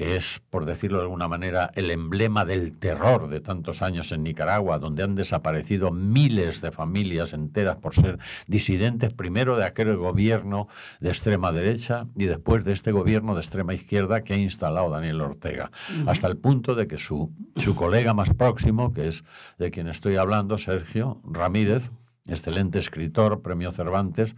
que es, por decirlo de alguna manera, el emblema del terror de tantos años en Nicaragua, donde han desaparecido miles de familias enteras por ser disidentes, primero de aquel gobierno de extrema derecha y después de este gobierno de extrema izquierda que ha instalado Daniel Ortega, hasta el punto de que su, su colega más próximo, que es de quien estoy hablando, Sergio Ramírez, excelente escritor, premio Cervantes,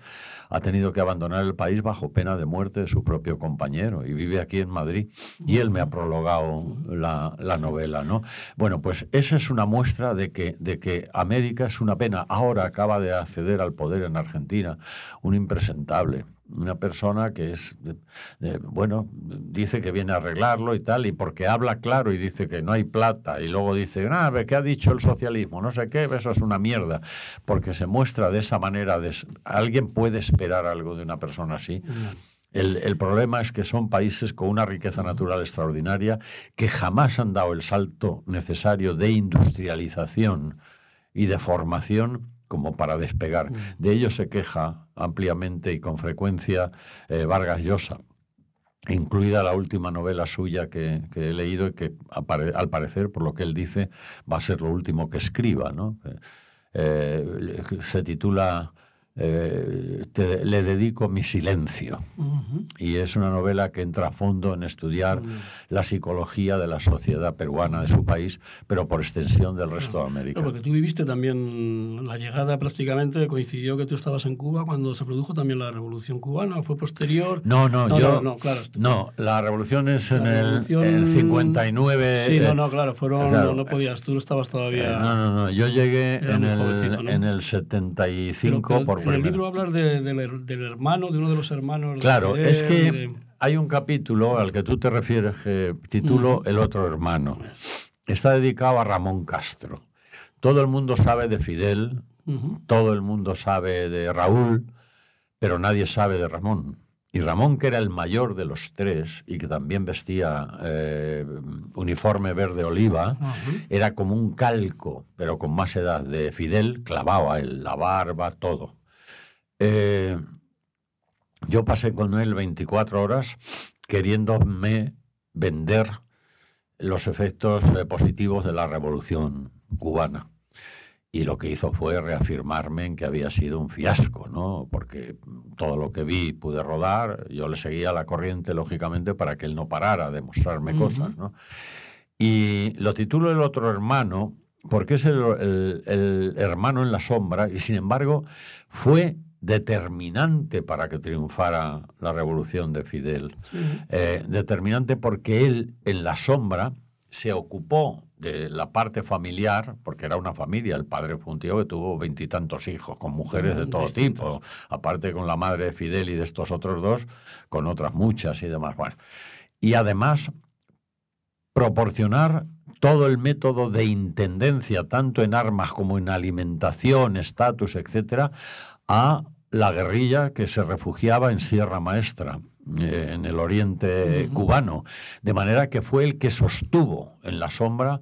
ha tenido que abandonar el país bajo pena de muerte de su propio compañero y vive aquí en Madrid. Y él me ha prologado la, la novela, ¿no? Bueno, pues esa es una muestra de que, de que América es una pena. Ahora acaba de acceder al poder en Argentina un impresentable una persona que es, de, bueno, dice que viene a arreglarlo y tal, y porque habla claro y dice que no hay plata, y luego dice, ah, ¿qué ha dicho el socialismo? No sé qué, eso es una mierda, porque se muestra de esa manera, de, ¿alguien puede esperar algo de una persona así? El, el, problema es que son países con una riqueza natural extraordinaria que jamás han dado el salto necesario de industrialización y de formación como para despegar. De ello se queja ampliamente y con frecuencia eh, Vargas Llosa, incluida la última novela suya que, que he leído y que al parecer, por lo que él dice, va a ser lo último que escriba. ¿no? Eh, se titula eh, te, le dedico mi silencio. Uh -huh. Y es una novela que entra a fondo en estudiar uh -huh. la psicología de la sociedad peruana de su país, pero por extensión del resto de América. No, porque tú viviste también la llegada prácticamente, coincidió que tú estabas en Cuba cuando se produjo también la revolución cubana, fue posterior. No, no, no yo. No, no, claro, no, la revolución es en, revolución... El, el, 59. Sí, eh, no, no, claro, fueron, claro, no, no, podías, tú estabas todavía. Eh, no, no, no, yo llegué en el, ¿no? en el 75 por En el libro hablas de- del her- del hermano, de uno de los hermanos. de Claro, Fidel, es que de- hay un capítulo al que tú te refieres que titulo El otro hermano. Está dedicado a Ramón Castro. Todo el mundo sabe de Fidel, todo el mundo sabe de Raúl, pero nadie sabe de Ramón. Y Ramón, que era el mayor de los tres y que también vestía eh, uniforme verde oliva, era como un calco, pero con más edad, de Fidel, clavado a él, la barba, todo. Eh, yo pasé con él 24 horas queriéndome vender los efectos eh, positivos de la revolución cubana. Y lo que hizo fue reafirmarme en que había sido un fiasco, ¿no? Porque todo lo que vi pude rodar, yo le seguía la corriente, lógicamente, para que él no parara de mostrarme cosas, ¿no? Y lo titulo El otro hermano, porque es el, el- el hermano en la sombra, y sin embargo fue determinante para que triunfara la revolución de Fidel. Sí. Eh, determinante porque él en la sombra se ocupó de la parte familiar, porque era una familia, el padre fue un tío que tuvo veintitantos hijos, con mujeres de todo tipo, aparte con la madre de Fidel y de estos otros dos, con otras muchas y demás. Bueno, y además proporcionar todo el método de intendencia, tanto en armas como en alimentación, estatus, etcétera, a la guerrilla que se refugiaba en Sierra Maestra, eh, en el oriente cubano. De manera que fue el que sostuvo en la sombra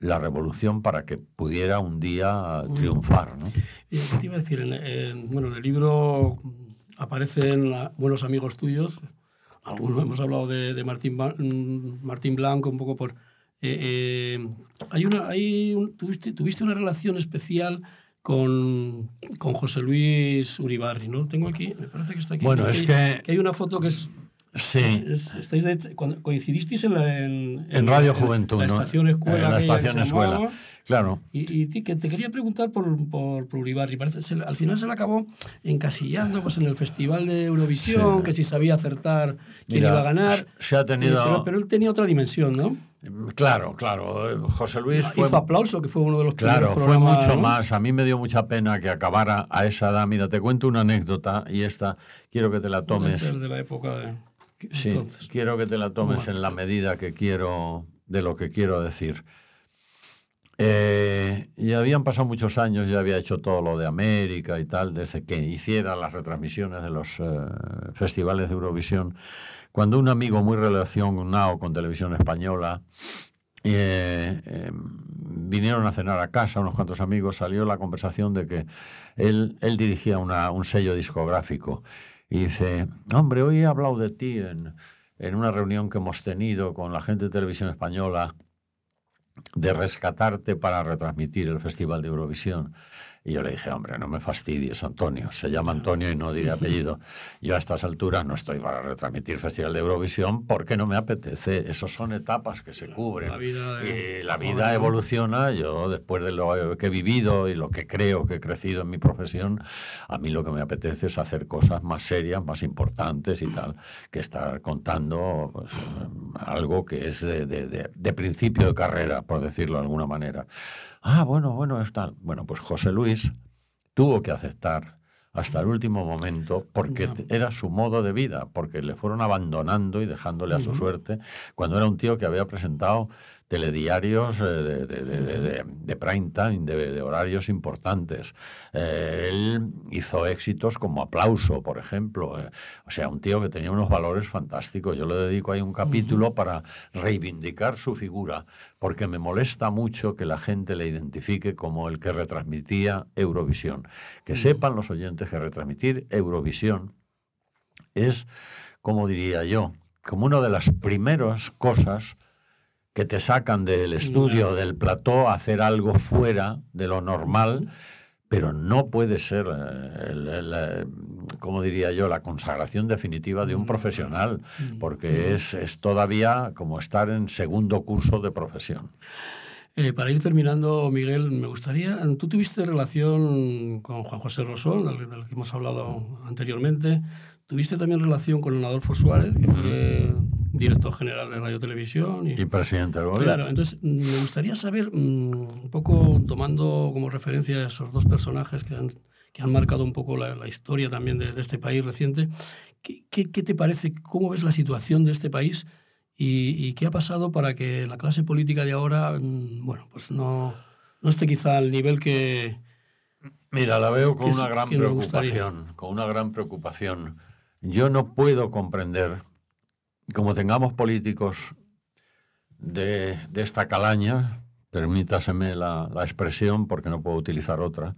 la revolución para que pudiera un día triunfar. ¿no? Y ¿qué te iba a decir? En, en- bueno, en el libro aparecen la- buenos amigos tuyos. Algunos hemos hablado de, de Martín, Martín Blanco, un poco por... eh, eh, hay una, hay un- tuviste, tuviste una relación especial con, con José Luis Uribarri, ¿no? Tengo aquí, me parece que está aquí. Bueno, ¿no? es que- hay una foto que es... Sí. es- estáis de cuando coincidisteis en, la, en, En Radio en Juventud, La ¿no? estación escuela. En la estación escuela. llamaba. Claro. Y, y que te quería preguntar por, por, por Uribarri. Parece, se al final se le acabó encasillando pues, en el Festival de Eurovisión, Sí. que si sabía acertar quién Mira, iba a ganar. se ha tenido- Eh, Pero, pero él tenía otra dimensión, ¿no? Claro, claro. eh, José Luis fue, Hizo aplauso, que fue uno de los Claro, fue mucho ¿no? más. A mí me dio mucha pena que acabara a esa edad. Mira, te cuento una anécdota y esta quiero que te la tomes. Es de la época de... Sí, entonces. quiero que te la tomes en la medida que quiero de lo que quiero decir. Eh, y habían pasado muchos años, yo había hecho todo lo de América y tal, desde que hiciera las retransmisiones de los eh, festivales de Eurovisión, cuando un amigo muy relacionado con televisión española eh, eh, vinieron a cenar a casa, unos cuantos amigos, salió la conversación de que él, él dirigía una- un sello discográfico. Y dice, hombre, hoy he hablado de ti en, en una reunión que hemos tenido con la gente de televisión española de rescatarte para retransmitir el Festival de Eurovisión. Y yo le dije, hombre, no me fastidies, Antonio. Se llama Antonio y no diré apellido. Yo a estas alturas no estoy para retransmitir Festival de Eurovisión porque no me apetece. Esos son etapas que se cubren. la vida y la vida evoluciona. Yo, después de lo que he vivido y lo que creo que he crecido en mi profesión, a mí lo que me apetece es hacer cosas más serias, más importantes y tal, que estar contando pues, algo que es de, de- de- de principio de carrera, por decirlo de alguna manera. Ah, bueno, bueno, es tal. Bueno, pues José Luis tuvo que aceptar hasta el último momento porque era su modo de vida, porque le fueron abandonando y dejándole a su suerte cuando era un tío que había presentado telediarios eh, de, de- de- de- prime time, de, horarios importantes. Eh, él hizo éxitos como Aplauso, por ejemplo. eh, o sea, un tío que tenía unos valores fantásticos. Yo le dedico ahí un capítulo para reivindicar su figura, porque me molesta mucho que la gente le identifique como el que retransmitía Eurovisión. Que sepan los oyentes que retransmitir Eurovisión es, como diría yo, como una de las primeras cosas que te sacan del estudio, del plató, a hacer algo fuera de lo normal, pero no puede ser, eh, el- el, eh, como diría yo, la consagración definitiva de un profesional, porque es, es todavía como estar en segundo curso de profesión. Eh, para ir terminando, Miguel, me gustaría. Tú tuviste relación con Juan José Rosón, del, del que hemos hablado anteriormente. Tuviste también relación con Adolfo Suárez, que fue director general de Radio Televisión. Y presidente del gobierno. Claro, entonces mm, me gustaría saber, mm, un poco tomando como referencia a esos dos personajes que han, que han marcado un poco la, la historia también de, de, este país reciente. ¿Qué, ¿Qué, qué, te parece? ¿Cómo ves la situación de este país? Y, y, qué ha pasado para que la clase política de ahora, mm, bueno, pues no, no esté quizá al nivel que... Mira, la veo con una gran preocupación, con una gran preocupación. Yo no puedo comprender, como tengamos políticos de, esta calaña, permítaseme la, la, expresión porque no puedo utilizar otra,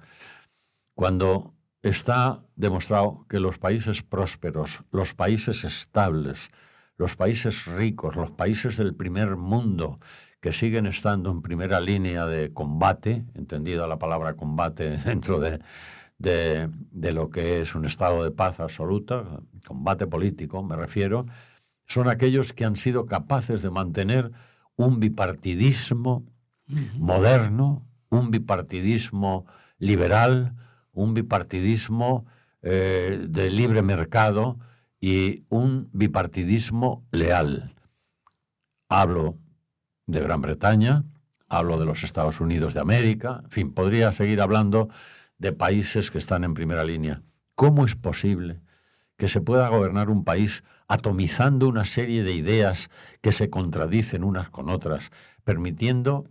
cuando está demostrado que los países prósperos, los países estables, los países ricos, los países del primer mundo, que siguen estando en primera línea de combate, entendida la palabra combate <laughs> dentro de, de, de, lo que es un estado de paz absoluta, combate político me refiero, son aquellos que han sido capaces de mantener un bipartidismo moderno, un bipartidismo liberal, un bipartidismo eh, de libre mercado y un bipartidismo leal. Hablo de Gran Bretaña, hablo de los Estados Unidos de América, en fin, podría seguir hablando de países que están en primera línea. ¿Cómo es posible que se pueda gobernar un país atomizando una serie de ideas que se contradicen unas con otras, permitiendo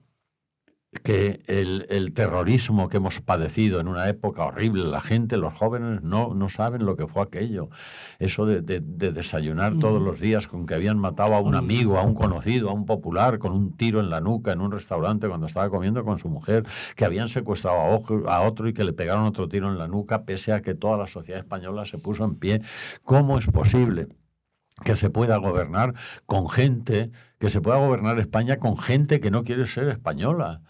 que el, el, terrorismo que hemos padecido en una época horrible, la gente, los jóvenes, no, no saben lo que fue aquello. Eso de, de, de desayunar todos los días con que habían matado a un amigo, a un conocido, a un popular, con un tiro en la nuca en un restaurante cuando estaba comiendo con su mujer, que habían secuestrado a otro, a otro y que le pegaron otro tiro en la nuca, pese a que toda la sociedad española se puso en pie. ¿Cómo es posible? que se pueda gobernar con gente, que se pueda gobernar España con gente que no quiere ser española.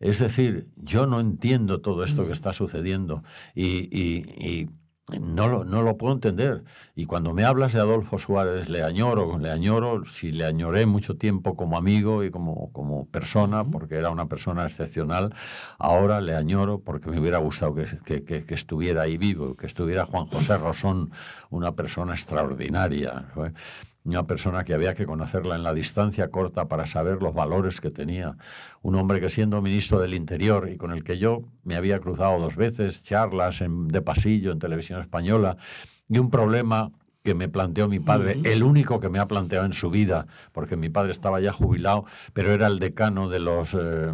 Es decir, yo no entiendo todo esto que está sucediendo y, y, y no, lo, no lo puedo entender. Y cuando me hablas de Adolfo Suárez, le añoro, le añoro, si le añoré mucho tiempo como amigo y como, como persona, porque era una persona excepcional, ahora le añoro porque me hubiera gustado que, que, que, que estuviera ahí vivo, que estuviera Juan José Rosón, una persona extraordinaria. Una persona que había que conocerla en la distancia corta para saber los valores que tenía, un hombre que siendo ministro del Interior y con el que yo me había cruzado dos veces, charlas en, de pasillo en televisión española, y un problema que me planteó mi padre, uh -huh. el único que me ha planteado en su vida, porque mi padre estaba ya jubilado, pero era el decano de los eh,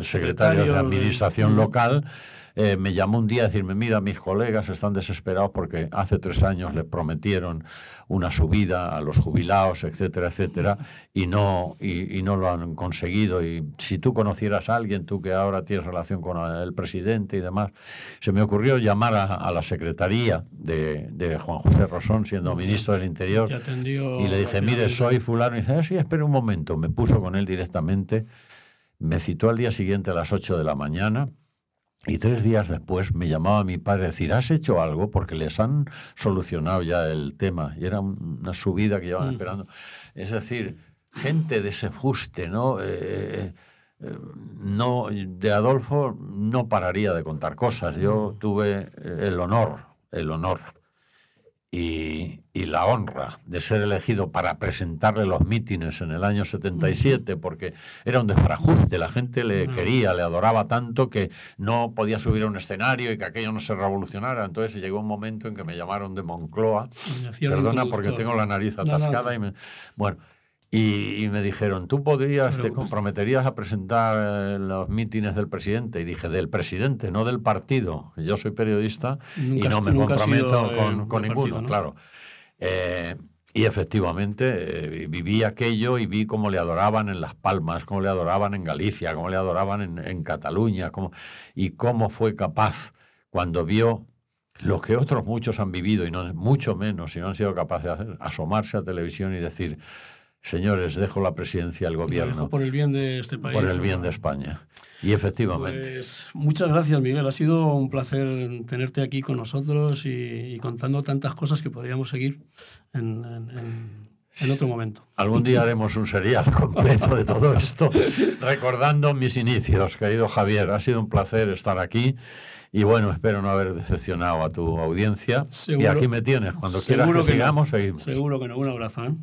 secretarios de administración de... local eh, me llamó un día a decirme, mira, mis colegas están desesperados porque hace tres años les prometieron una subida a los jubilados, etcétera, etcétera, y no, y, y no lo han conseguido. Y si tú conocieras a alguien, tú que ahora tienes relación con el presidente y demás, se me ocurrió llamar a, a la secretaría de, de, Juan José Rosón, siendo ministro del Interior, y le dije, mire, soy fulano. Y dice, ah, sí, espera un momento. Me puso con él directamente, me citó al día siguiente a las 8 de la mañana, y tres días después me llamaba mi padre a decir, ¿has hecho algo? Porque les han solucionado ya el tema. Y era una subida que llevaban mm. esperando. Es decir, gente de ese fuste, ¿no? Eh, eh, no, de Adolfo no pararía de contar cosas. Yo mm. tuve el honor, el honor y, y, la honra de ser elegido para presentarle los mítines en el año 77, porque era un desfrajuste, la gente le quería, le adoraba tanto que no podía subir a un escenario y que aquello no se revolucionara. Entonces llegó un momento en que me llamaron de Moncloa, perdona porque tengo la nariz atascada, no, no. y me... Bueno, y, y, me dijeron, ¿tú podrías, te comprometerías a presentar eh, los mítines del presidente? Y dije, del presidente, no del partido. Yo soy periodista y no me comprometo sido, con, eh, con ninguno, partido, ¿no? claro. Eh, y efectivamente eh, viví aquello y vi cómo le adoraban en Las Palmas, cómo le adoraban en Galicia, cómo le adoraban en, en Cataluña, cómo, y cómo fue capaz cuando vio lo que otros muchos han vivido y no mucho menos y no han sido capaces de hacer, asomarse a televisión y decir, señores, dejo la presidencia al gobierno. por el bien de este país. Por el bien de España. Y efectivamente. Pues, muchas gracias, Miguel. Ha sido un placer tenerte aquí con nosotros y, y contando tantas cosas que podríamos seguir en, en, en, en, otro momento. Algún día haremos un serial <laughs> completo de todo esto, <laughs> recordando mis inicios, querido Javier. Ha sido un placer estar aquí. Y bueno, espero no haber decepcionado a tu audiencia. Seguro, y aquí me tienes. Cuando quieras que, que sigamos, no. seguimos. Seguro que no. Un abrazo. ¿eh?